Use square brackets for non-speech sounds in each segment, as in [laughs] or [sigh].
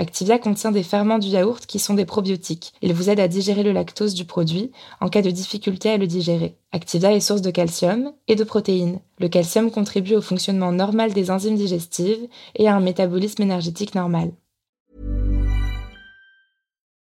Activia contient des ferments du yaourt qui sont des probiotiques. Ils vous aident à digérer le lactose du produit en cas de difficulté à le digérer. Activia est source de calcium et de protéines. Le calcium contribue au fonctionnement normal des enzymes digestives et à un métabolisme énergétique normal.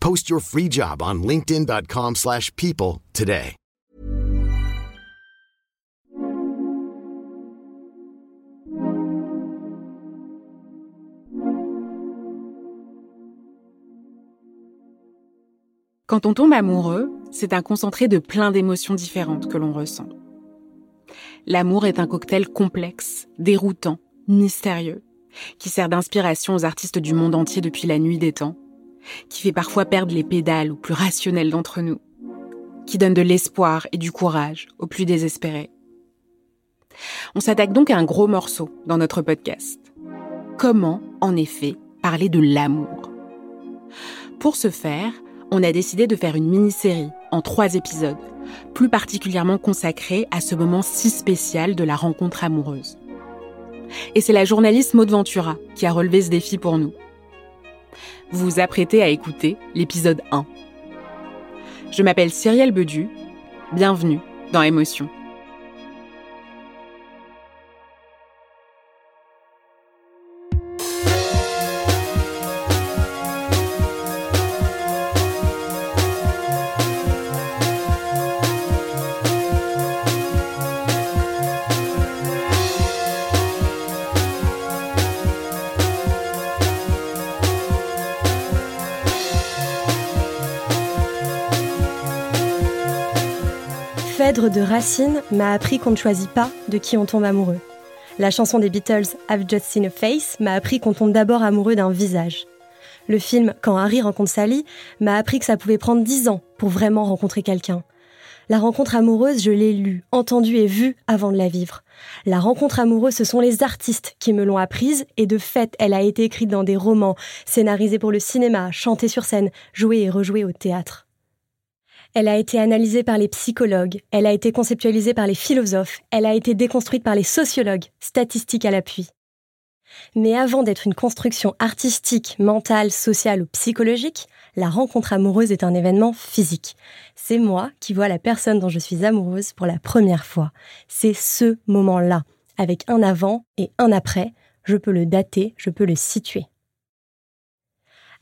Post your free job on linkedin.com/people today. Quand on tombe amoureux, c'est un concentré de plein d'émotions différentes que l'on ressent. L'amour est un cocktail complexe, déroutant, mystérieux, qui sert d'inspiration aux artistes du monde entier depuis la nuit des temps, qui fait parfois perdre les pédales aux plus rationnels d'entre nous, qui donne de l'espoir et du courage aux plus désespérés. On s'attaque donc à un gros morceau dans notre podcast. Comment, en effet, parler de l'amour? Pour ce faire, on a décidé de faire une mini-série en trois épisodes, plus particulièrement consacrée à ce moment si spécial de la rencontre amoureuse. Et c'est la journaliste Maud Ventura qui a relevé ce défi pour nous. Vous vous apprêtez à écouter l'épisode 1. Je m'appelle Cyrielle Bedu. Bienvenue dans Émotion. Phèdre de Racine m'a appris qu'on ne choisit pas de qui on tombe amoureux. La chanson des Beatles I've Just Seen a Face m'a appris qu'on tombe d'abord amoureux d'un visage. Le film Quand Harry rencontre Sally m'a appris que ça pouvait prendre dix ans pour vraiment rencontrer quelqu'un. La rencontre amoureuse, je l'ai lue, entendue et vue avant de la vivre. La rencontre amoureuse, ce sont les artistes qui me l'ont apprise et de fait, elle a été écrite dans des romans, scénarisée pour le cinéma, chantée sur scène, jouée et rejouée au théâtre. Elle a été analysée par les psychologues, elle a été conceptualisée par les philosophes, elle a été déconstruite par les sociologues, statistiques à l'appui. Mais avant d'être une construction artistique, mentale, sociale ou psychologique, la rencontre amoureuse est un événement physique. C'est moi qui vois la personne dont je suis amoureuse pour la première fois. C'est ce moment-là, avec un avant et un après. Je peux le dater, je peux le situer.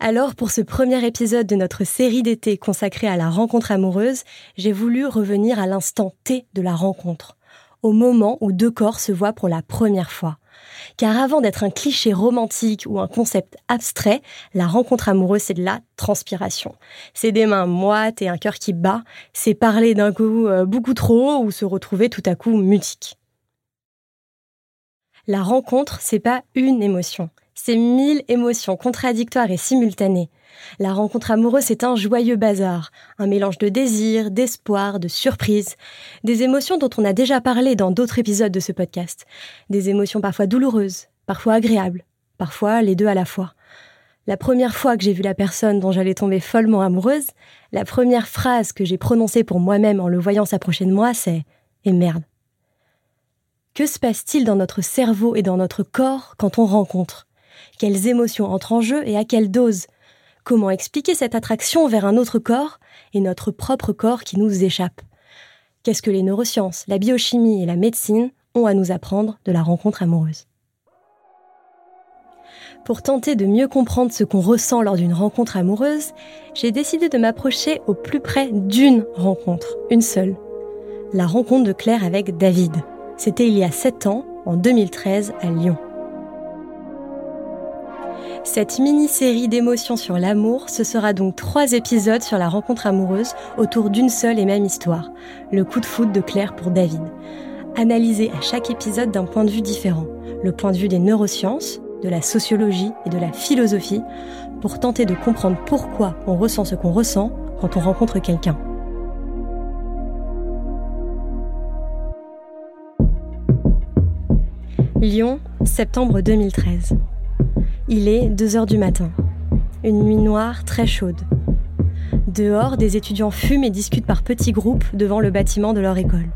Alors, pour ce premier épisode de notre série d'été consacrée à la rencontre amoureuse, j'ai voulu revenir à l'instant T de la rencontre, au moment où deux corps se voient pour la première fois. Car avant d'être un cliché romantique ou un concept abstrait, la rencontre amoureuse, c'est de la transpiration. C'est des mains moites et un cœur qui bat, c'est parler d'un coup euh, beaucoup trop ou se retrouver tout à coup mutique. La rencontre, c'est pas une émotion, c'est mille émotions contradictoires et simultanées. La rencontre amoureuse, c'est un joyeux bazar, un mélange de désir, d'espoir, de surprise, des émotions dont on a déjà parlé dans d'autres épisodes de ce podcast, des émotions parfois douloureuses, parfois agréables, parfois les deux à la fois. La première fois que j'ai vu la personne dont j'allais tomber follement amoureuse, la première phrase que j'ai prononcée pour moi-même en le voyant s'approcher de moi, c'est ⁇ Et merde !⁇ Que se passe-t-il dans notre cerveau et dans notre corps quand on rencontre Quelles émotions entrent en jeu et à quelle dose? Comment expliquer cette attraction vers un autre corps et notre propre corps qui nous échappe? Qu'est-ce que les neurosciences, la biochimie et la médecine ont à nous apprendre de la rencontre amoureuse? Pour tenter de mieux comprendre ce qu'on ressent lors d'une rencontre amoureuse, j'ai décidé de m'approcher au plus près d'une rencontre, une seule. La rencontre de Claire avec David. C'était il y a 7 ans, en 2013, à Lyon. Cette mini-série d'émotions sur l'amour, ce sera donc trois épisodes sur la rencontre amoureuse autour d'une seule et même histoire, le coup de foudre de Claire pour David. Analysé à chaque épisode d'un point de vue différent, le point de vue des neurosciences, de la sociologie et de la philosophie, pour tenter de comprendre pourquoi on ressent ce qu'on ressent quand on rencontre quelqu'un. Lyon, septembre 2013. Il est 2 heures du matin. Une nuit noire très chaude. Dehors, des étudiants fument et discutent par petits groupes devant le bâtiment de leur école.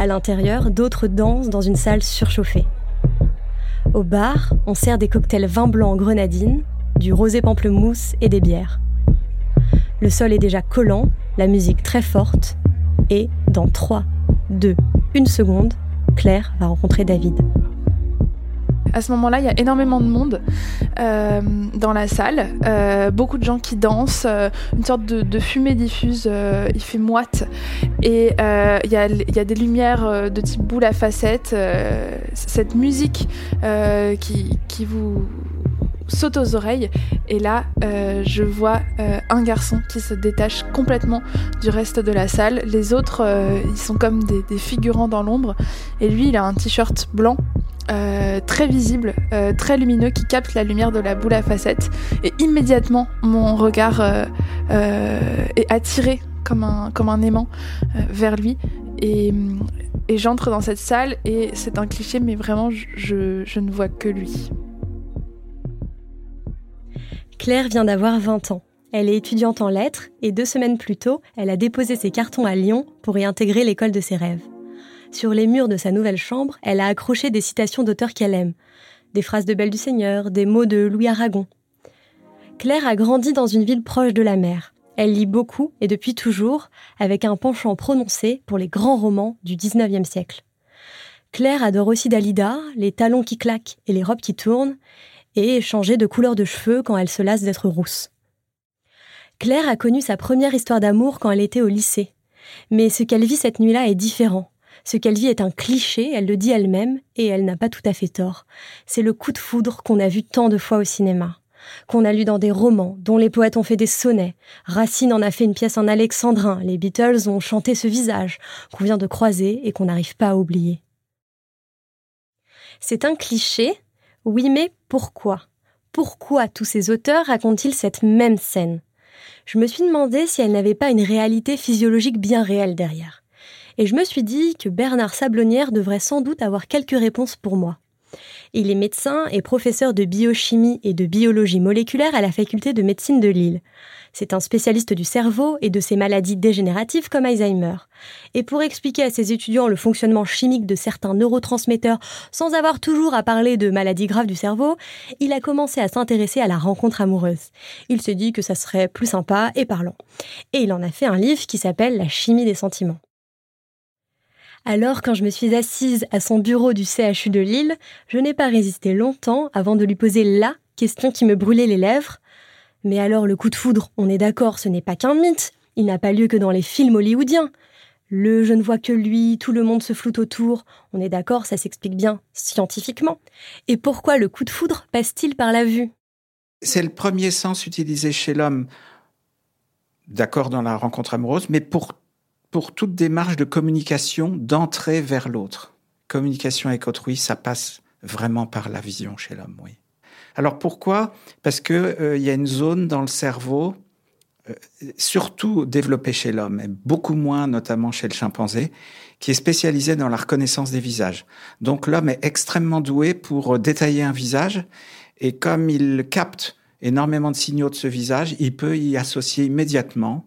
À l'intérieur, d'autres dansent dans une salle surchauffée. Au bar, on sert des cocktails vin blanc en grenadine, du rosé pamplemousse et des bières. Le sol est déjà collant, la musique très forte, et dans 3, 2, 1 seconde, Claire va rencontrer David. À ce moment-là, il y a énormément de monde euh, dans la salle, euh, beaucoup de gens qui dansent, euh, une sorte de, fumée diffuse, il fait moite, et il y a, des lumières de type boule à facettes, cette musique qui vous saute aux oreilles et là je vois un garçon qui se détache complètement du reste de la salle les autres ils sont comme des, figurants dans l'ombre et lui il a un t-shirt blanc euh, très visible, euh, très lumineux, qui capte la lumière de la boule à facettes. Et immédiatement, mon regard euh, est attiré comme un, comme un aimant vers lui. Et, et j'entre dans cette salle et c'est un cliché, mais vraiment, je ne vois que lui. Claire vient d'avoir 20 ans. Elle est étudiante en lettres et deux semaines plus tôt, elle a déposé ses cartons à Lyon pour y intégrer l'école de ses rêves. Sur les murs de sa nouvelle chambre, elle a accroché des citations d'auteurs qu'elle aime, des phrases de Belle du Seigneur, des mots de Louis Aragon. Claire a grandi dans une ville proche de la mer. Elle lit beaucoup et depuis toujours, avec un penchant prononcé pour les grands romans du XIXe siècle. Claire adore aussi Dalida, les talons qui claquent et les robes qui tournent, et changer de couleur de cheveux quand elle se lasse d'être rousse. Claire a connu sa première histoire d'amour quand elle était au lycée. Mais ce qu'elle vit cette nuit-là est différent. Ce qu'elle vit est un cliché, elle le dit elle-même, et elle n'a pas tout à fait tort. C'est le coup de foudre qu'on a vu tant de fois au cinéma, qu'on a lu dans des romans, dont les poètes ont fait des sonnets. Racine en a fait une pièce en alexandrin, les Beatles ont chanté ce visage, qu'on vient de croiser et qu'on n'arrive pas à oublier. C'est un cliché, oui, mais pourquoi? Pourquoi tous ces auteurs racontent-ils cette même scène? Je me suis demandé si elle n'avait pas une réalité physiologique bien réelle derrière et je me suis dit que Bernard Sablonnière devrait sans doute avoir quelques réponses pour moi. Il est médecin et professeur de biochimie et de biologie moléculaire à la faculté de médecine de Lille. C'est un spécialiste du cerveau et de ses maladies dégénératives comme Alzheimer. Et pour expliquer à ses étudiants le fonctionnement chimique de certains neurotransmetteurs sans avoir toujours à parler de maladies graves du cerveau, il a commencé à s'intéresser à la rencontre amoureuse. Il s'est dit que ça serait plus sympa et parlant. Et il en a fait un livre qui s'appelle La chimie des sentiments. Alors, quand je me suis assise à son bureau du CHU de Lille, je n'ai pas résisté longtemps avant de lui poser la question qui me brûlait les lèvres. Mais alors, le coup de foudre, on est d'accord, ce n'est pas qu'un mythe. Il n'a pas lieu que dans les films hollywoodiens. Le je ne vois que lui, tout le monde se floute autour. On est d'accord, ça s'explique bien scientifiquement. Et pourquoi le coup de foudre passe-t-il par la vue? C'est le premier sens utilisé chez l'homme, d'accord dans la rencontre amoureuse, mais pour, pour toute démarche de communication, d'entrée vers l'autre. Communication avec autrui, ça passe vraiment par la vision chez l'homme, oui. Alors pourquoi? Parce que euh, y a une zone dans le cerveau, euh, surtout développée chez l'homme, et beaucoup moins notamment chez le chimpanzé, qui est spécialisée dans la reconnaissance des visages. Donc l'homme est extrêmement doué pour euh, détailler un visage, et comme il capte énormément de signaux de ce visage, il peut y associer immédiatement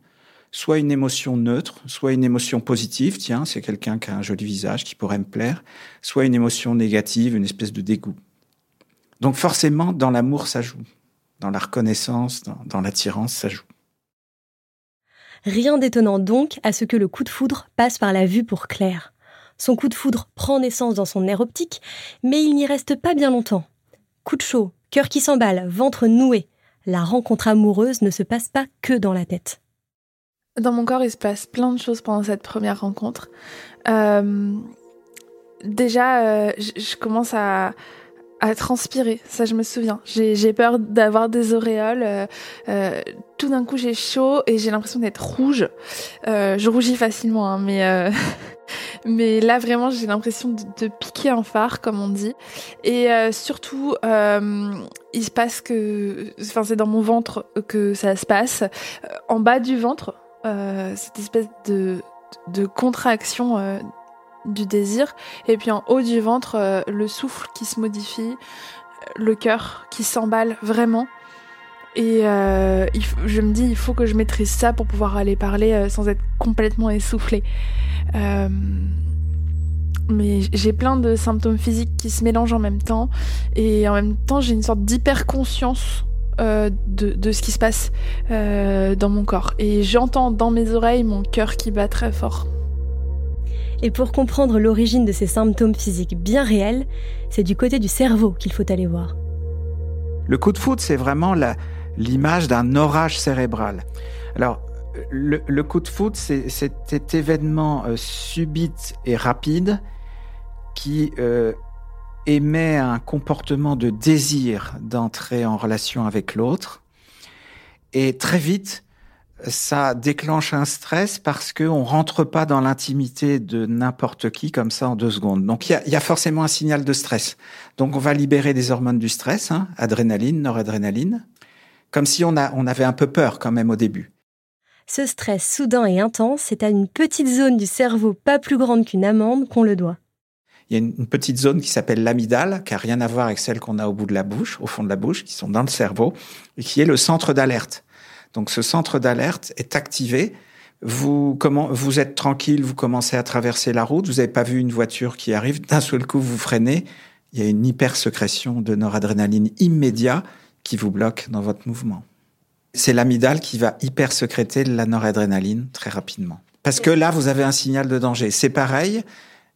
soit une émotion neutre, soit une émotion positive, tiens, c'est quelqu'un qui a un joli visage qui pourrait me plaire, soit une émotion négative, une espèce de dégoût. Donc forcément, dans l'amour, ça joue. Dans la reconnaissance, dans, l'attirance, ça joue. Rien d'étonnant donc à ce que le coup de foudre passe par la vue pour Claire. Son coup de foudre prend naissance dans son nerf optique, mais il n'y reste pas bien longtemps. Coup de chaud, cœur qui s'emballe, ventre noué. La rencontre amoureuse ne se passe pas que dans la tête. Dans mon corps, il se passe plein de choses pendant cette première rencontre. Euh, déjà, euh, je commence à, à transpirer, ça je me souviens. J'ai peur d'avoir des auréoles. Euh, euh, tout d'un coup j'ai chaud et j'ai l'impression d'être rouge. Euh, je rougis facilement, hein, mais [laughs] là vraiment j'ai l'impression de, piquer un phare, comme on dit. Et surtout, il se passe que, enfin c'est dans mon ventre que ça se passe. En bas du ventre, cette espèce de contraction du désir, et puis en haut du ventre, euh, le souffle qui se modifie, le cœur qui s'emballe vraiment. Et euh, je me dis, il faut que je maîtrise ça pour pouvoir aller parler euh, sans être complètement essoufflée. mais j'ai plein de symptômes physiques qui se mélangent en même temps, et en même temps, j'ai une sorte d'hyper conscience de, de, ce qui se passe dans mon corps. Et j'entends dans mes oreilles mon cœur qui bat très fort. Et pour comprendre l'origine de ces symptômes physiques bien réels, c'est du côté du cerveau qu'il faut aller voir. Le coup de foudre, c'est vraiment l'image d'un orage cérébral. Alors, le, coup de foudre, c'est cet événement euh, subit et rapide qui euh, émet un comportement de désir d'entrer en relation avec l'autre. Et très vite, ça déclenche un stress parce qu'on rentre pas dans l'intimité de n'importe qui comme ça en deux secondes. Donc il y a, forcément un signal de stress. Donc on va libérer des hormones du stress, hein, adrénaline, noradrénaline, comme si on, a, on avait un peu peur quand même au début. Ce stress soudain et intense, c'est à une petite zone du cerveau pas plus grande qu'une amande qu'on le doit. Il y a une, petite zone qui s'appelle l'amygdale, qui a rien à voir avec celle qu'on a au bout de la bouche, au fond de la bouche, qui sont dans le cerveau, et qui est le centre d'alerte. Donc ce centre d'alerte est activé. Vous, comment, vous êtes tranquille, vous commencez à traverser la route, vous n'avez pas vu une voiture qui arrive, d'un seul coup vous freinez, il y a une hypersécrétion de noradrénaline immédiat qui vous bloque dans votre mouvement. C'est l'amygdale qui va hypersécréter la noradrénaline très rapidement. Parce que là, vous avez un signal de danger. C'est pareil,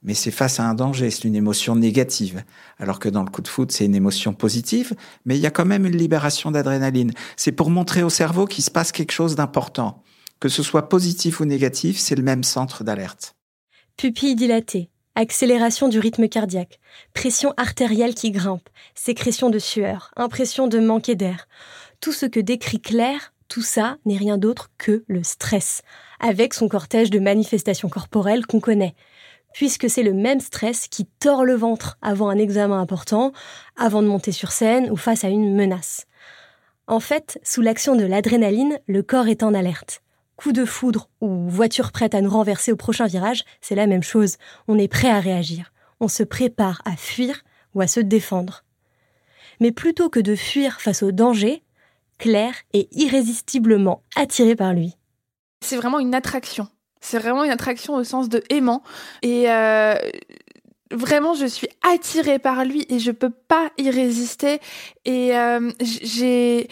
mais c'est face à un danger, c'est une émotion négative. Alors que dans le coup de foot, c'est une émotion positive, mais il y a quand même une libération d'adrénaline. C'est pour montrer au cerveau qu'il se passe quelque chose d'important. Que ce soit positif ou négatif, c'est le même centre d'alerte. Pupille dilatée, accélération du rythme cardiaque, pression artérielle qui grimpe, sécrétion de sueur, impression de manquer d'air. Tout ce que décrit Claire, tout ça n'est rien d'autre que le stress, avec son cortège de manifestations corporelles qu'on connaît puisque c'est le même stress qui tord le ventre avant un examen important, avant de monter sur scène ou face à une menace. En fait, sous l'action de l'adrénaline, le corps est en alerte. Coup de foudre ou voiture prête à nous renverser au prochain virage, c'est la même chose. On est prêt à réagir. On se prépare à fuir ou à se défendre. Mais plutôt que de fuir face au danger, Claire est irrésistiblement attirée par lui. C'est vraiment une attraction. C'est vraiment une attraction au sens de aimant. Et euh, vraiment, je suis attirée par lui et je peux pas y résister. Et euh, j'ai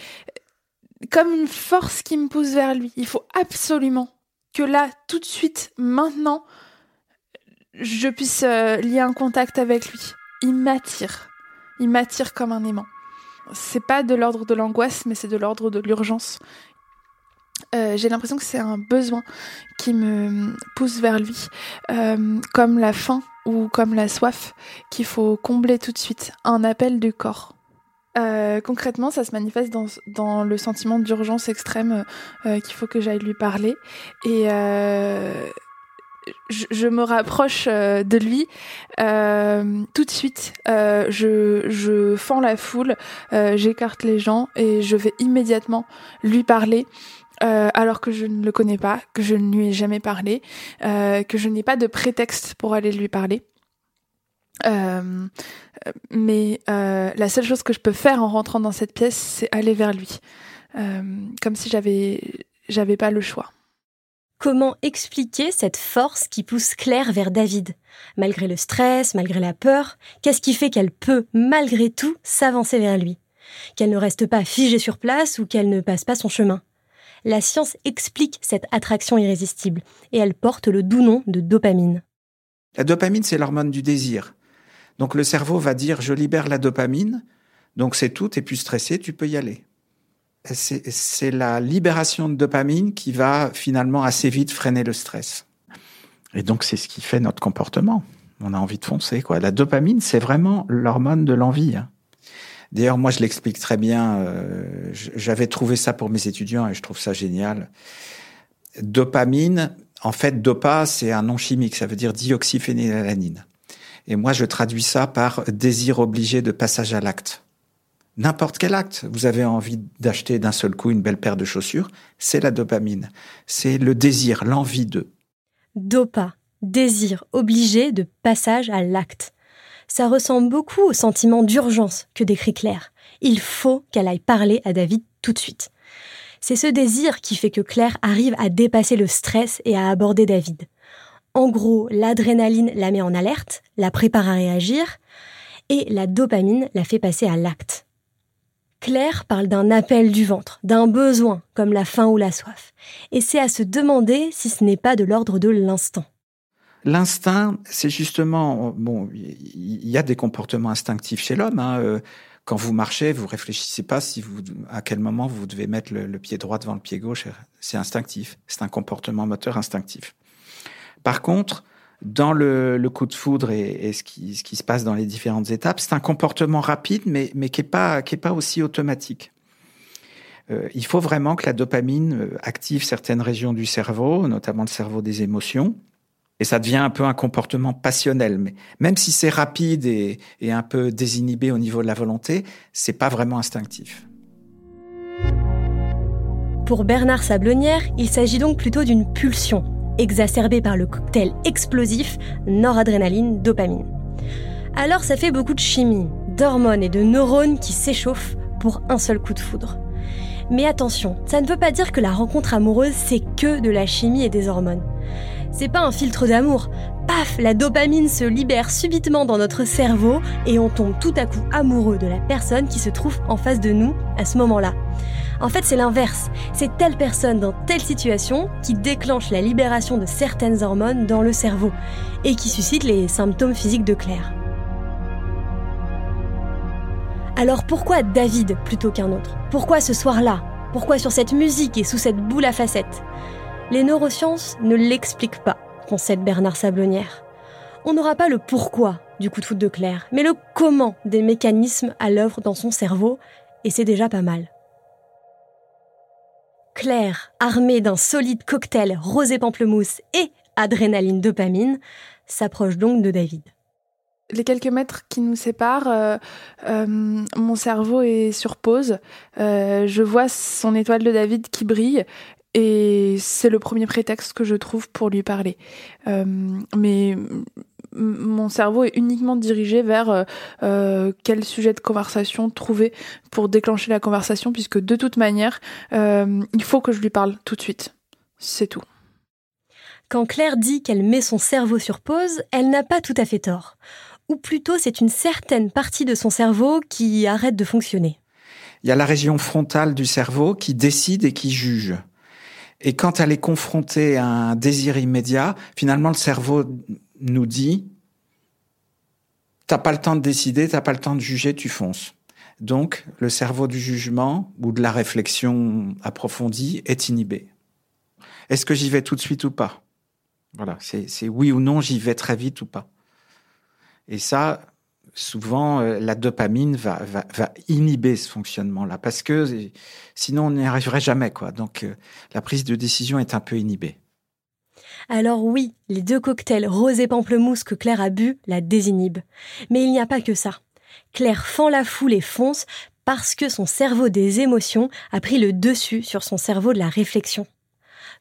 comme une force qui me pousse vers lui. Il faut absolument que là, tout de suite, maintenant, je puisse euh, lier un contact avec lui. Il m'attire. Il m'attire comme un aimant. C'est pas de l'ordre de l'angoisse, mais c'est de l'ordre de l'urgence. Euh, j'ai l'impression que c'est un besoin qui me pousse vers lui, euh, comme la faim ou comme la soif qu'il faut combler tout de suite, un appel du corps. Euh, concrètement, ça se manifeste dans, dans le sentiment d'urgence extrême qu'il faut que j'aille lui parler. Et je, me rapproche de lui tout de suite. je, je fends la foule, j'écarte les gens et je vais immédiatement lui parler. Euh, alors que je ne le connais pas, que je ne lui ai jamais parlé, euh, que je n'ai pas de prétexte pour aller lui parler. Euh, mais la seule chose que je peux faire en rentrant dans cette pièce, c'est aller vers lui, comme si j'avais j'avais pas le choix. Comment expliquer cette force qui pousse Claire vers David? Malgré le stress, malgré la peur, qu'est-ce qui fait qu'elle peut, malgré tout, s'avancer vers lui? Qu'elle ne reste pas figée sur place ou qu'elle ne passe pas son chemin? La science explique cette attraction irrésistible et elle porte le doux nom de dopamine. La dopamine, c'est l'hormone du désir. Donc le cerveau va dire je libère la dopamine, donc c'est tout, t'es plus stressé, tu peux y aller. C'est la libération de dopamine qui va finalement assez vite freiner le stress. Et donc c'est ce qui fait notre comportement. On a envie de foncer, quoi. La dopamine, c'est vraiment l'hormone de l'envie. Hein. D'ailleurs, moi, je l'explique très bien. Euh, j'avais trouvé ça pour mes étudiants et je trouve ça génial. Dopamine, en fait, dopa, c'est un nom chimique, ça veut dire dioxyphénylalanine. Et moi, je traduis ça par désir obligé de passage à l'acte. N'importe quel acte, vous avez envie d'acheter d'un seul coup une belle paire de chaussures, c'est la dopamine. C'est le désir, l'envie de. Dopa, désir obligé de passage à l'acte ça ressemble beaucoup au sentiment d'urgence que décrit Claire. Il faut qu'elle aille parler à David tout de suite. C'est ce désir qui fait que Claire arrive à dépasser le stress et à aborder David. En gros, l'adrénaline la met en alerte, la prépare à réagir, et la dopamine la fait passer à l'acte. Claire parle d'un appel du ventre, d'un besoin, comme la faim ou la soif, et c'est à se demander si ce n'est pas de l'ordre de l'instant. L'instinct, c'est justement, bon, il y a des comportements instinctifs chez l'homme. Hein, euh, quand vous marchez, vous réfléchissez pas si vous, à quel moment vous devez mettre le, pied droit devant le pied gauche. C'est instinctif. C'est un comportement moteur instinctif. Par contre, dans le, coup de foudre et, ce, qui, se passe dans les différentes étapes, c'est un comportement rapide, mais, qui est pas, qui est pas aussi automatique. Euh, il faut vraiment que la dopamine euh, active certaines régions du cerveau, notamment le cerveau des émotions, et ça devient un peu un comportement passionnel. Mais même si c'est rapide et, un peu désinhibé au niveau de la volonté, c'est pas vraiment instinctif. Pour Bernard Sablonnière, il s'agit donc plutôt d'une pulsion, exacerbée par le cocktail explosif noradrénaline-dopamine. Alors ça fait beaucoup de chimie, d'hormones et de neurones qui s'échauffent pour un seul coup de foudre. Mais attention, ça ne veut pas dire que la rencontre amoureuse c'est que de la chimie et des hormones. C'est pas un filtre d'amour. Paf, la dopamine se libère subitement dans notre cerveau et on tombe tout à coup amoureux de la personne qui se trouve en face de nous à ce moment-là. En fait, c'est l'inverse. C'est telle personne dans telle situation qui déclenche la libération de certaines hormones dans le cerveau et qui suscite les symptômes physiques de Claire. Alors pourquoi David plutôt qu'un autre? Pourquoi ce soir-là? Pourquoi sur cette musique et sous cette boule à facettes? Les neurosciences ne l'expliquent pas, concède Bernard Sablonnière. On n'aura pas le pourquoi du coup de foot de Claire, mais le comment des mécanismes à l'œuvre dans son cerveau, et c'est déjà pas mal. Claire, armée d'un solide cocktail rosé pamplemousse et adrénaline dopamine, s'approche donc de David. Les quelques mètres qui nous séparent, euh, euh, mon cerveau est sur pause. Euh, je vois son étoile de David qui brille et c'est le premier prétexte que je trouve pour lui parler. Euh, mais mon cerveau est uniquement dirigé vers euh, euh, quel sujet de conversation trouver pour déclencher la conversation, puisque de toute manière, il faut que je lui parle tout de suite. C'est tout. Quand Claire dit qu'elle met son cerveau sur pause, elle n'a pas tout à fait tort. Ou plutôt, c'est une certaine partie de son cerveau qui arrête de fonctionner. Il y a la région frontale du cerveau qui décide et qui juge. Et quand elle est confrontée à un désir immédiat, finalement, le cerveau nous dit, t'as pas le temps de décider, t'as pas le temps de juger, tu fonces. Donc, le cerveau du jugement ou de la réflexion approfondie est inhibé. est-ce que j'y vais tout de suite ou pas? Voilà, c'est oui ou non, j'y vais très vite ou pas. Et ça, souvent, euh, la dopamine va, inhiber ce fonctionnement-là, parce que sinon, on n'y arriverait jamais. quoi. Donc, euh, la prise de décision est un peu inhibée. Alors oui, les deux cocktails rose et pamplemousse que Claire a bu la désinhibent. Mais il n'y a pas que ça. Claire fend la foule et fonce parce que son cerveau des émotions a pris le dessus sur son cerveau de la réflexion.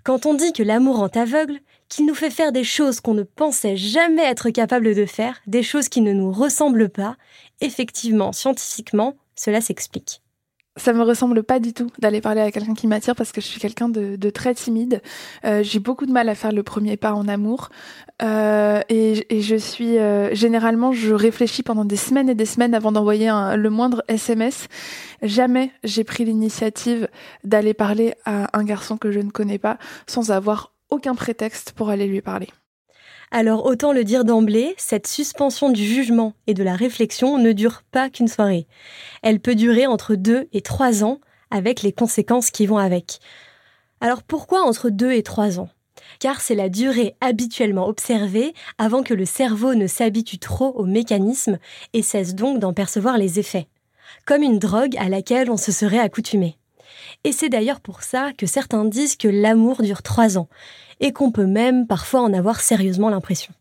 Quand on dit que l'amour rend aveugle, qu'il nous fait faire des choses qu'on ne pensait jamais être capable de faire, des choses qui ne nous ressemblent pas, effectivement, scientifiquement, cela s'explique ça me ressemble pas du tout d'aller parler à quelqu'un qui m'attire parce que je suis quelqu'un de, très timide. Euh, j'ai beaucoup de mal à faire le premier pas en amour euh, et, je suis euh, généralement je réfléchis pendant des semaines et des semaines avant d'envoyer le moindre SMS. Jamais j'ai pris l'initiative d'aller parler à un garçon que je ne connais pas sans avoir aucun prétexte pour aller lui parler. Alors autant le dire d'emblée, cette suspension du jugement et de la réflexion ne dure pas qu'une soirée. Elle peut durer entre deux et trois ans, avec les conséquences qui vont avec. Alors pourquoi entre deux et trois ans? Car c'est la durée habituellement observée avant que le cerveau ne s'habitue trop au mécanisme et cesse donc d'en percevoir les effets, comme une drogue à laquelle on se serait accoutumé. Et c'est d'ailleurs pour ça que certains disent que l'amour dure trois ans, et qu'on peut même parfois en avoir sérieusement l'impression.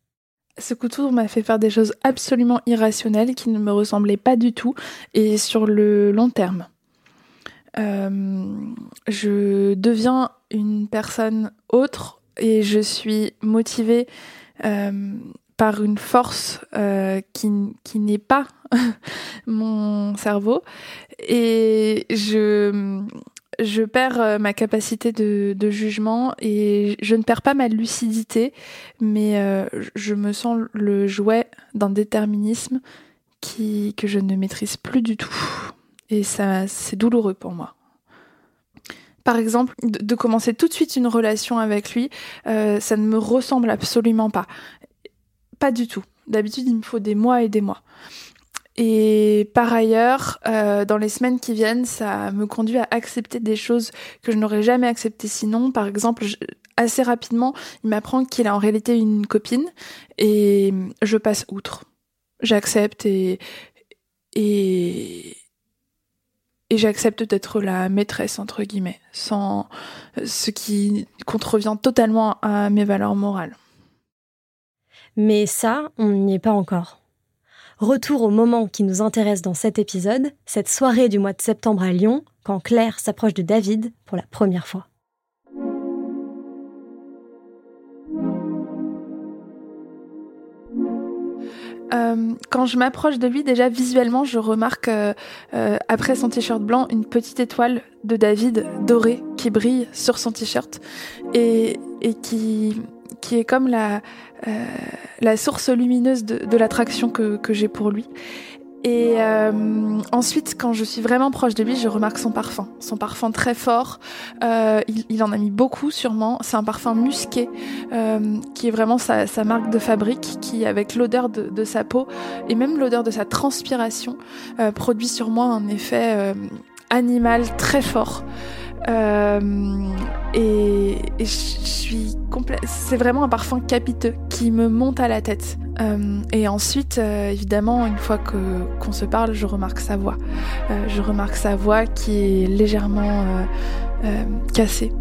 Ce coup m'a fait faire des choses absolument irrationnelles qui ne me ressemblaient pas du tout et sur le long terme. Euh, je deviens une personne autre et je suis motivée euh, par une force euh, qui, qui n'est pas [laughs] mon cerveau et je je perds euh, ma capacité de, jugement et je ne perds pas ma lucidité, mais euh, je me sens le jouet d'un déterminisme que je ne maîtrise plus du tout. Et ça, c'est douloureux pour moi. Par exemple, de, commencer tout de suite une relation avec lui, euh, ça ne me ressemble absolument pas. Pas du tout. D'habitude, il me faut des mois et des mois. Et par ailleurs, euh, dans les semaines qui viennent, ça me conduit à accepter des choses que je n'aurais jamais acceptées sinon. Par exemple, assez rapidement, il m'apprend qu'il a en réalité une copine et je passe outre. J'accepte et et et j'accepte d'être la maîtresse entre guillemets, sans ce qui contrevient totalement à mes valeurs morales. Mais ça, on n'y est pas encore. Retour au moment qui nous intéresse dans cet épisode, cette soirée du mois de septembre à Lyon, quand Claire s'approche de David pour la première fois. Euh, quand je m'approche de lui, déjà visuellement, je remarque euh, euh, après son t-shirt blanc une petite étoile de David dorée qui brille sur son t-shirt et, et qui, qui est comme la, euh, source lumineuse de, l'attraction que, j'ai pour lui. Et euh, ensuite, quand je suis vraiment proche de lui, je remarque son parfum. Son parfum très fort. Euh, il, en a mis beaucoup sûrement. C'est un parfum musqué qui est vraiment sa, marque de fabrique, qui avec l'odeur de, sa peau et même l'odeur de sa transpiration produit sur moi un effet animal très fort. Euh, et, je suis C'est vraiment un parfum capiteux qui me monte à la tête. Euh, et ensuite, euh, évidemment, une fois qu'on se parle, je remarque sa voix. je remarque sa voix qui est légèrement cassée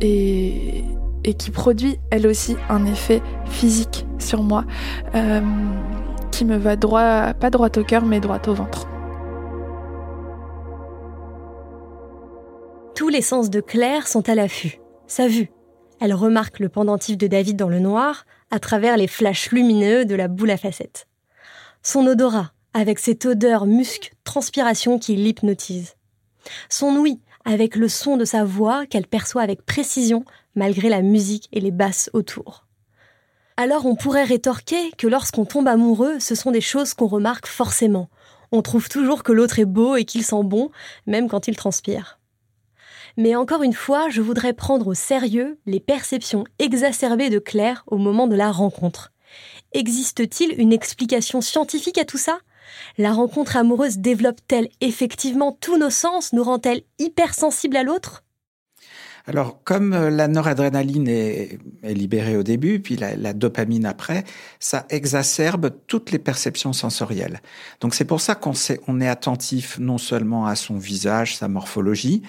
et, et qui produit elle aussi un effet physique sur moi qui me va droit, pas droit au cœur, mais droit au ventre. Tous les sens de Claire sont à l'affût. Sa vue. Elle remarque le pendentif de David dans le noir à travers les flashs lumineux de la boule à facettes. Son odorat, avec cette odeur musc, transpiration qui l'hypnotise. Son ouïe, avec le son de sa voix qu'elle perçoit avec précision malgré la musique et les basses autour. Alors on pourrait rétorquer que lorsqu'on tombe amoureux, ce sont des choses qu'on remarque forcément. On trouve toujours que l'autre est beau et qu'il sent bon, même quand il transpire. Mais encore une fois, je voudrais prendre au sérieux les perceptions exacerbées de Claire au moment de la rencontre. Existe-t-il une explication scientifique à tout ça? La rencontre amoureuse développe-t-elle effectivement tous nos sens Nous rend-elle hypersensibles à l'autre? Alors, comme euh, la noradrénaline est, libérée au début, puis la, dopamine après, ça exacerbe toutes les perceptions sensorielles. Donc, c'est pour ça qu'on on est attentif non seulement à son visage, sa morphologie,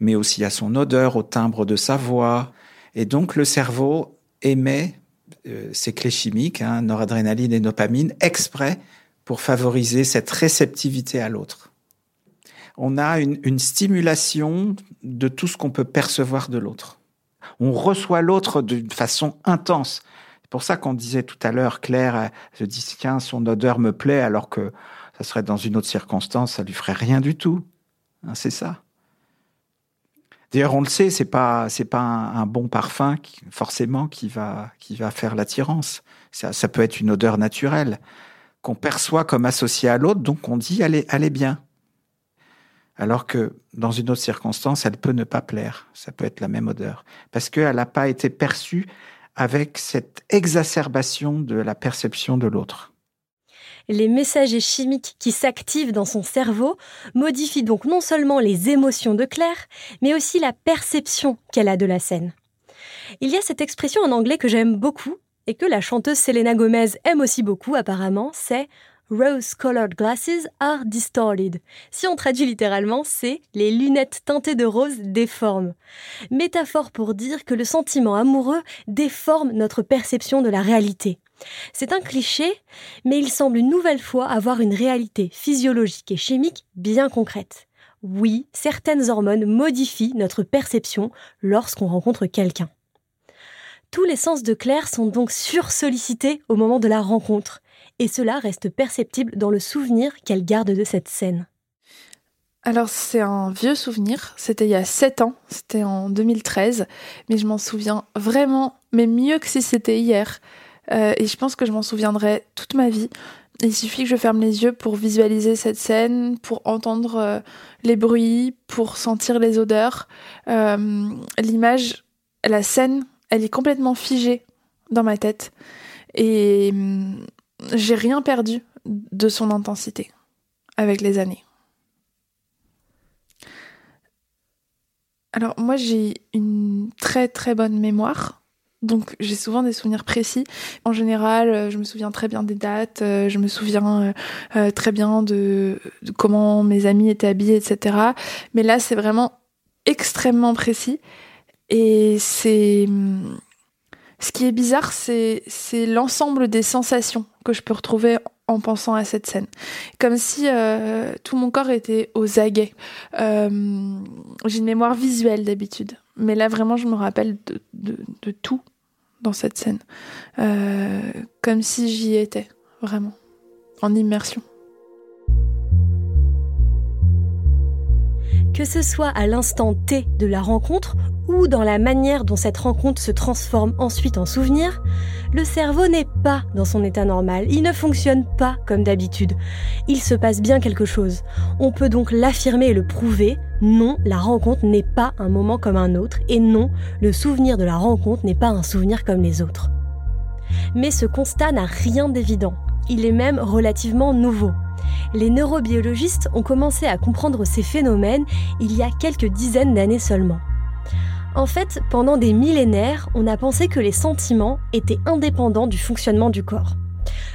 mais aussi à son odeur, au timbre de sa voix. Et donc, le cerveau émet euh, ces clés chimiques, hein, noradrénaline et dopamine, exprès pour favoriser cette réceptivité à l'autre on a une, stimulation de tout ce qu'on peut percevoir de l'autre. On reçoit l'autre d'une façon intense. C'est pour ça qu'on disait tout à l'heure, Claire se dit, tiens, son odeur me plaît, alors que ça serait dans une autre circonstance, ça lui ferait rien du tout. Hein, c'est ça. D'ailleurs, on le sait, c'est pas c'est pas un, bon parfum forcément qui va qui va faire l'attirance. Ça, ça peut être une odeur naturelle qu'on perçoit comme associée à l'autre, donc on dit elle est bien alors que dans une autre circonstance, elle peut ne pas plaire. Ça peut être la même odeur. Parce qu'elle n'a pas été perçue avec cette exacerbation de la perception de l'autre. Les messagers chimiques qui s'activent dans son cerveau modifient donc non seulement les émotions de Claire, mais aussi la perception qu'elle a de la scène. Il y a cette expression en anglais que j'aime beaucoup et que la chanteuse Selena Gomez aime aussi beaucoup apparemment, c'est Rose-colored glasses are distorted. Si on traduit littéralement, c'est les lunettes teintées de rose déforment. Métaphore pour dire que le sentiment amoureux déforme notre perception de la réalité. C'est un cliché, mais il semble une nouvelle fois avoir une réalité physiologique et chimique bien concrète. Oui, certaines hormones modifient notre perception lorsqu'on rencontre quelqu'un. Tous les sens de Claire sont donc sursollicités au moment de la rencontre et cela reste perceptible dans le souvenir qu'elle garde de cette scène. Alors c'est un vieux souvenir, c'était il y a 7 ans, c'était en 2013, mais je m'en souviens vraiment, mais mieux que si c'était hier. Euh, et je pense que je m'en souviendrai toute ma vie. Il suffit que je ferme les yeux pour visualiser cette scène, pour entendre euh, les bruits, pour sentir les odeurs. Euh, l'image, la scène, elle est complètement figée dans ma tête. Et hum, j'ai rien perdu de son intensité avec les années. Alors moi j'ai une très très bonne mémoire, donc j'ai souvent des souvenirs précis. En général, euh, je me souviens très bien des dates, euh, je me souviens euh, très bien de, comment mes amis étaient habillés, etc. Mais là c'est vraiment extrêmement précis et c'est ce qui est bizarre, c'est l'ensemble des sensations que je peux retrouver en pensant à cette scène. Comme si tout mon corps était aux aguets. J'ai une mémoire visuelle d'habitude. Mais là, vraiment, je me rappelle de, tout dans cette scène. Euh, comme si j'y étais, vraiment. En immersion. Que ce soit à l'instant T de la rencontre ou dans la manière dont cette rencontre se transforme ensuite en souvenir, le cerveau n'est pas dans son état normal, il ne fonctionne pas comme d'habitude. Il se passe bien quelque chose. On peut donc l'affirmer et le prouver. Non, la rencontre n'est pas un moment comme un autre, et non, le souvenir de la rencontre n'est pas un souvenir comme les autres. Mais ce constat n'a rien d'évident. Il est même relativement nouveau les neurobiologistes ont commencé à comprendre ces phénomènes il y a quelques dizaines d'années seulement. En fait, pendant des millénaires, on a pensé que les sentiments étaient indépendants du fonctionnement du corps.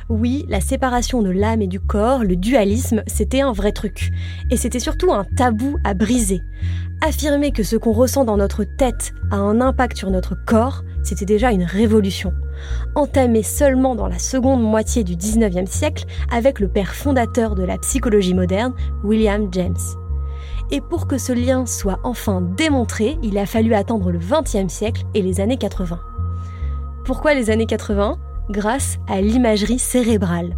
Oui, la séparation de l'âme et du corps, le dualisme, c'était un vrai truc. Et c'était surtout un tabou à briser. Affirmer que ce qu'on ressent dans notre tête a un impact sur notre corps, c'était déjà une révolution. Entamée seulement dans la seconde moitié du 19e siècle avec le père fondateur de la psychologie moderne, William James. Et pour que ce lien soit enfin démontré, il a fallu attendre le 20e siècle et les années 80. Pourquoi les années 80 Grâce à l'imagerie cérébrale.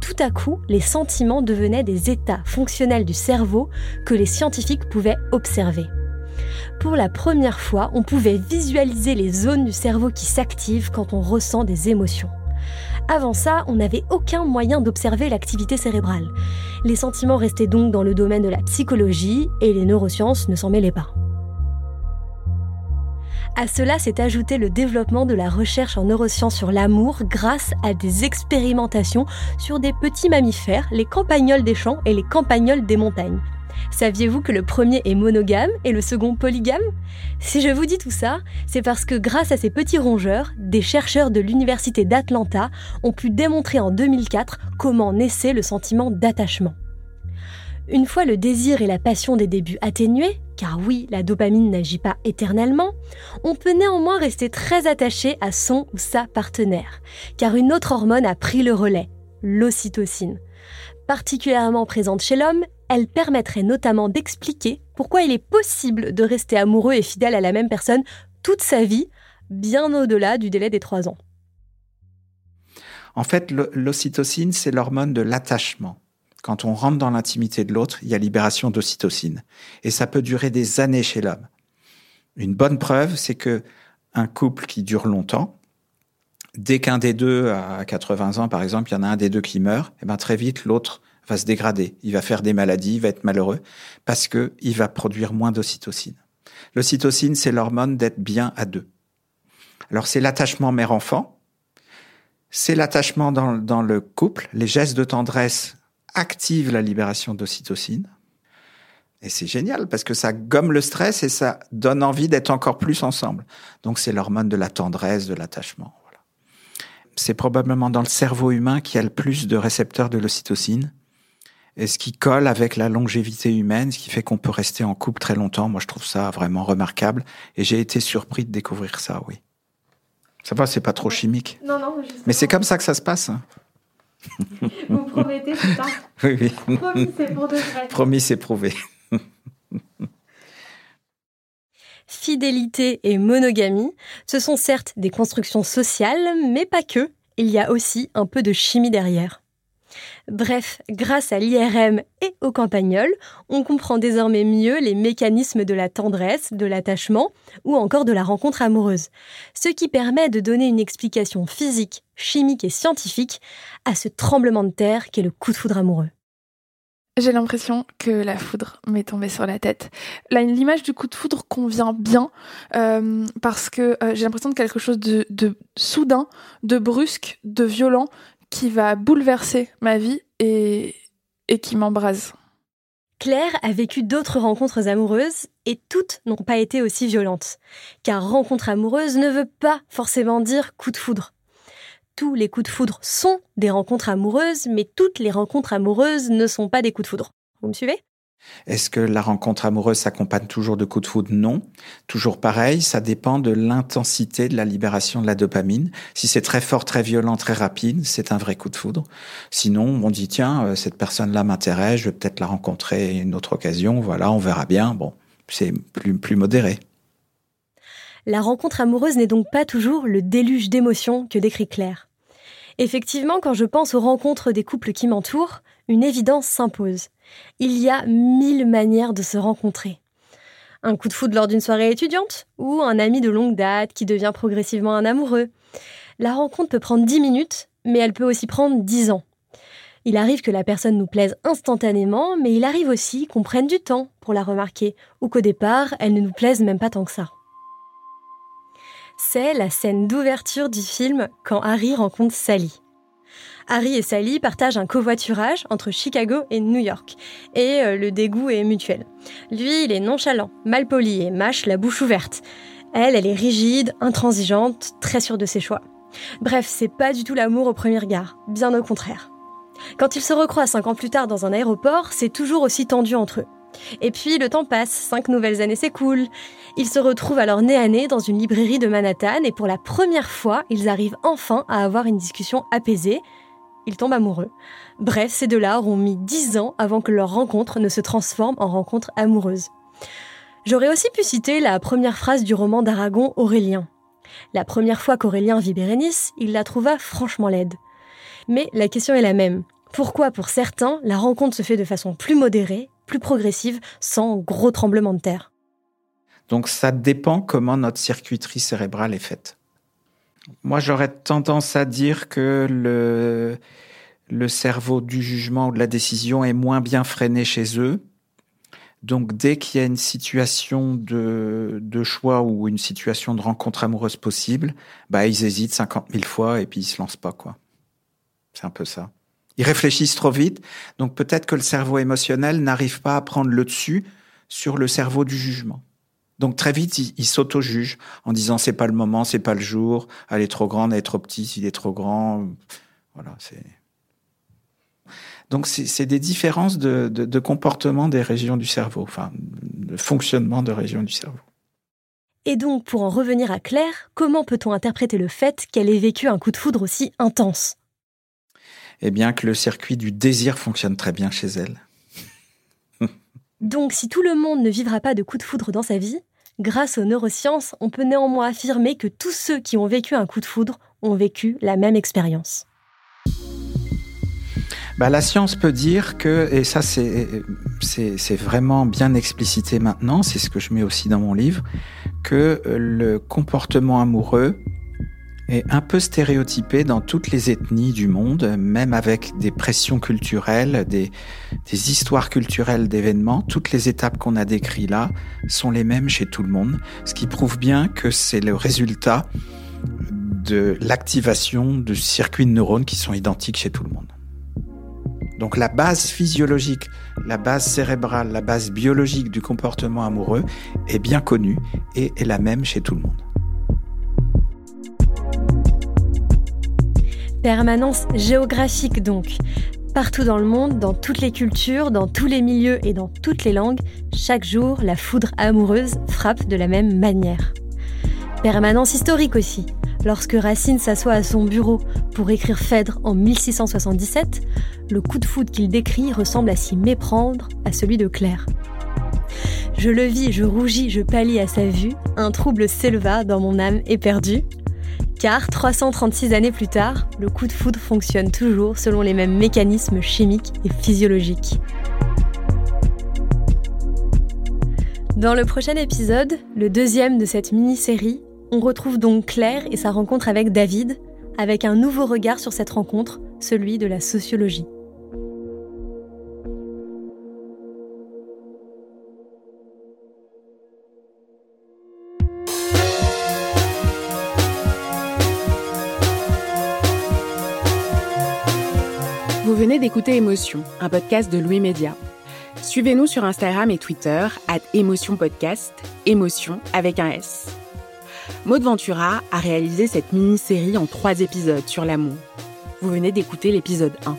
Tout à coup, les sentiments devenaient des états fonctionnels du cerveau que les scientifiques pouvaient observer. Pour la première fois, on pouvait visualiser les zones du cerveau qui s'activent quand on ressent des émotions. Avant ça, on n'avait aucun moyen d'observer l'activité cérébrale. Les sentiments restaient donc dans le domaine de la psychologie et les neurosciences ne s'en mêlaient pas. À cela s'est ajouté le développement de la recherche en neurosciences sur l'amour grâce à des expérimentations sur des petits mammifères, les campagnols des champs et les campagnols des montagnes. Saviez-vous que le premier est monogame et le second polygame? Si je vous dis tout ça, c'est parce que grâce à ces petits rongeurs, des chercheurs de l'Université d'Atlanta ont pu démontrer en 2004 comment naissait le sentiment d'attachement. Une fois le désir et la passion des débuts atténués, car oui, la dopamine n'agit pas éternellement, on peut néanmoins rester très attaché à son ou sa partenaire, car une autre hormone a pris le relais, l'ocytocine. Particulièrement présente chez l'homme, elle permettrait notamment d'expliquer pourquoi il est possible de rester amoureux et fidèle à la même personne toute sa vie, bien au-delà du délai des trois ans. En fait, l'ocytocine, c'est l'hormone de l'attachement. Quand on rentre dans l'intimité de l'autre, il y a libération d'ocytocine. Et ça peut durer des années chez l'homme. Une bonne preuve, c'est que un couple qui dure longtemps, dès qu'un des deux a 80 ans, par exemple, il y en a un des deux qui meurt, et eh ben très vite l'autre va se dégrader, il va faire des maladies, il va être malheureux parce que il va produire moins d'ocytocine. L'ocytocine, c'est l'hormone d'être bien à deux. Alors c'est l'attachement mère-enfant, c'est l'attachement dans, dans le couple, les gestes de tendresse activent la libération d'ocytocine. Et c'est génial parce que ça gomme le stress et ça donne envie d'être encore plus ensemble. Donc c'est l'hormone de la tendresse, de l'attachement c'est probablement dans le cerveau humain qu'il y a le plus de récepteurs de l'ocytocine. Et ce qui colle avec la longévité humaine, ce qui fait qu'on peut rester en couple très longtemps. Moi, je trouve ça vraiment remarquable. Et j'ai été surpris de découvrir ça, oui. Ça va, c'est pas trop chimique. Non, non, Mais c'est comme ça que ça se passe. Vous promettez, putain. [laughs] Oui, oui. Promis, c'est pour de vrai. Promis, c'est prouvé. [laughs] fidélité et monogamie, ce sont certes des constructions sociales, mais pas que, il y a aussi un peu de chimie derrière. Bref, grâce à l'IRM et au campagnol, on comprend désormais mieux les mécanismes de la tendresse, de l'attachement ou encore de la rencontre amoureuse, ce qui permet de donner une explication physique, chimique et scientifique à ce tremblement de terre qu'est le coup de foudre amoureux. J'ai l'impression que la foudre m'est tombée sur la tête. L'image du coup de foudre convient bien euh, parce que euh, j'ai l'impression de quelque chose de, soudain, de brusque, de violent qui va bouleverser ma vie et, et qui m'embrase. Claire a vécu d'autres rencontres amoureuses et toutes n'ont pas été aussi violentes. Car rencontre amoureuse ne veut pas forcément dire coup de foudre tous les coups de foudre sont des rencontres amoureuses, mais toutes les rencontres amoureuses ne sont pas des coups de foudre. Vous me suivez? Est-ce que la rencontre amoureuse s'accompagne toujours de coups de foudre? Non. Toujours pareil, ça dépend de l'intensité de la libération de la dopamine. Si c'est très fort, très violent, très rapide, c'est un vrai coup de foudre. Sinon, on dit tiens, euh, cette personne-là m'intéresse, je vais peut-être la rencontrer une autre occasion, voilà, on verra bien. Bon, c'est plus, plus modéré. La rencontre amoureuse n'est donc pas toujours le déluge d'émotions que décrit Claire. Effectivement, quand je pense aux rencontres des couples qui m'entourent, une évidence s'impose. Il y a mille manières de se rencontrer. Un coup de foudre lors d'une soirée étudiante ou un ami de longue date qui devient progressivement un amoureux. La rencontre peut prendre dix minutes, mais elle peut aussi prendre dix ans. Il arrive que la personne nous plaise instantanément, mais il arrive aussi qu'on prenne du temps pour la remarquer, ou qu'au départ, elle ne nous plaise même pas tant que ça c'est la scène d'ouverture du film quand Harry rencontre Sally. Harry et Sally partagent un covoiturage entre Chicago et New York, et euh, le dégoût est mutuel. Lui, il est nonchalant, malpoli et mâche la bouche ouverte. Elle, elle est rigide, intransigeante, très sûre de ses choix. Bref, c'est pas du tout l'amour au premier regard, bien au contraire. Quand ils se recroisent cinq ans plus tard dans un aéroport, c'est toujours aussi tendu entre eux. Et puis le temps passe, cinq nouvelles années s'écoulent. Ils se retrouvent alors nez à nez dans une librairie de Manhattan et pour la première fois, ils arrivent enfin à avoir une discussion apaisée. Ils tombent amoureux. Bref, ces deux-là auront mis dix ans avant que leur rencontre ne se transforme en rencontre amoureuse. J'aurais aussi pu citer la première phrase du roman d'Aragon Aurélien. La première fois qu'Aurélien vit Bérénice, il la trouva franchement laide. Mais la question est la même. Pourquoi pour certains, la rencontre se fait de façon plus modérée plus progressive, sans gros tremblements de terre? Donc ça dépend comment notre circuiterie cérébrale est faite. Moi, j'aurais tendance à dire que le, le cerveau du jugement ou de la décision est moins bien freiné chez eux. Donc, dès qu'il y a une situation de, de, choix ou une situation de rencontre amoureuse possible, bah, ils hésitent 50 000 fois et puis ils se lancent pas, quoi. C'est un peu ça. Ils réfléchissent trop vite, donc peut-être que le cerveau émotionnel n'arrive pas à prendre le dessus sur le cerveau du jugement. Donc très vite, ils s'auto-jugent en disant c'est pas le moment, c'est pas le jour, elle est trop grande, elle est trop petite, il est trop grand. Voilà, c'est. Donc c'est des différences de, de, comportement des régions du cerveau, enfin de fonctionnement de régions du cerveau. Et donc, pour en revenir à Claire, comment peut-on interpréter le fait qu'elle ait vécu un coup de foudre aussi intense? Eh bien, que le circuit du désir fonctionne très bien chez elle. donc, si tout le monde ne vivra pas de coup de foudre dans sa vie, grâce aux neurosciences, on peut néanmoins affirmer que tous ceux qui ont vécu un coup de foudre ont vécu la même expérience. Bah, la science peut dire que, et ça c'est vraiment bien explicité maintenant, c'est ce que je mets aussi dans mon livre, que le comportement amoureux est un peu stéréotypé dans toutes les ethnies du monde, même avec des pressions culturelles, des, des histoires culturelles d'événements. Toutes les étapes qu'on a décrites là sont les mêmes chez tout le monde, ce qui prouve bien que c'est le résultat de l'activation de circuits de neurones qui sont identiques chez tout le monde. Donc la base physiologique, la base cérébrale, la base biologique du comportement amoureux est bien connue et est la même chez tout le monde. Permanence géographique donc. Partout dans le monde, dans toutes les cultures, dans tous les milieux et dans toutes les langues, chaque jour, la foudre amoureuse frappe de la même manière. Permanence historique aussi. Lorsque Racine s'assoit à son bureau pour écrire Phèdre en 1677, le coup de foudre qu'il décrit ressemble à s'y méprendre à celui de Claire. Je le vis, je rougis, je pâlis à sa vue, un trouble s'éleva dans mon âme éperdue. Car 336 années plus tard, le coup de foudre fonctionne toujours selon les mêmes mécanismes chimiques et physiologiques. Dans le prochain épisode, le deuxième de cette mini-série, on retrouve donc Claire et sa rencontre avec David, avec un nouveau regard sur cette rencontre, celui de la sociologie. D'écouter Émotion, un podcast de Louis Média. Suivez-nous sur Instagram et Twitter, at Émotion Podcast, Émotion avec un S. Maud Ventura a réalisé cette mini-série en trois épisodes sur l'amour. Vous venez d'écouter l'épisode 1.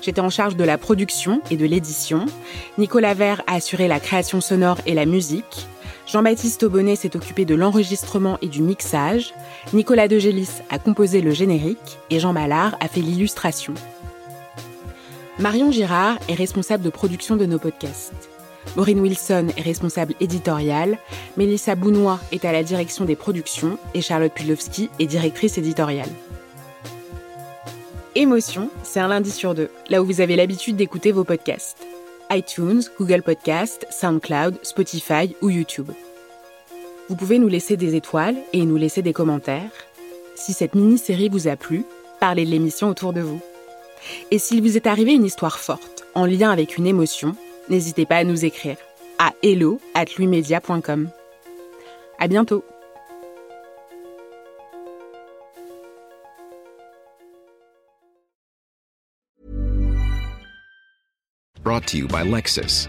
J'étais en charge de la production et de l'édition. Nicolas Vert a assuré la création sonore et la musique. Jean-Baptiste Aubonnet s'est occupé de l'enregistrement et du mixage. Nicolas Degélis a composé le générique et Jean Ballard a fait l'illustration. Marion Girard est responsable de production de nos podcasts. Maureen Wilson est responsable éditoriale, Mélissa Bounois est à la direction des productions et Charlotte Pudlowski est directrice éditoriale. Émotion, c'est un lundi sur deux, là où vous avez l'habitude d'écouter vos podcasts. iTunes, Google Podcast, SoundCloud, Spotify ou YouTube. Vous pouvez nous laisser des étoiles et nous laisser des commentaires. Si cette mini-série vous a plu, parlez de l'émission autour de vous. Et s'il vous est arrivé une histoire forte, en lien avec une émotion, n'hésitez pas à nous écrire à hello at À bientôt! Brought to you by Lexus.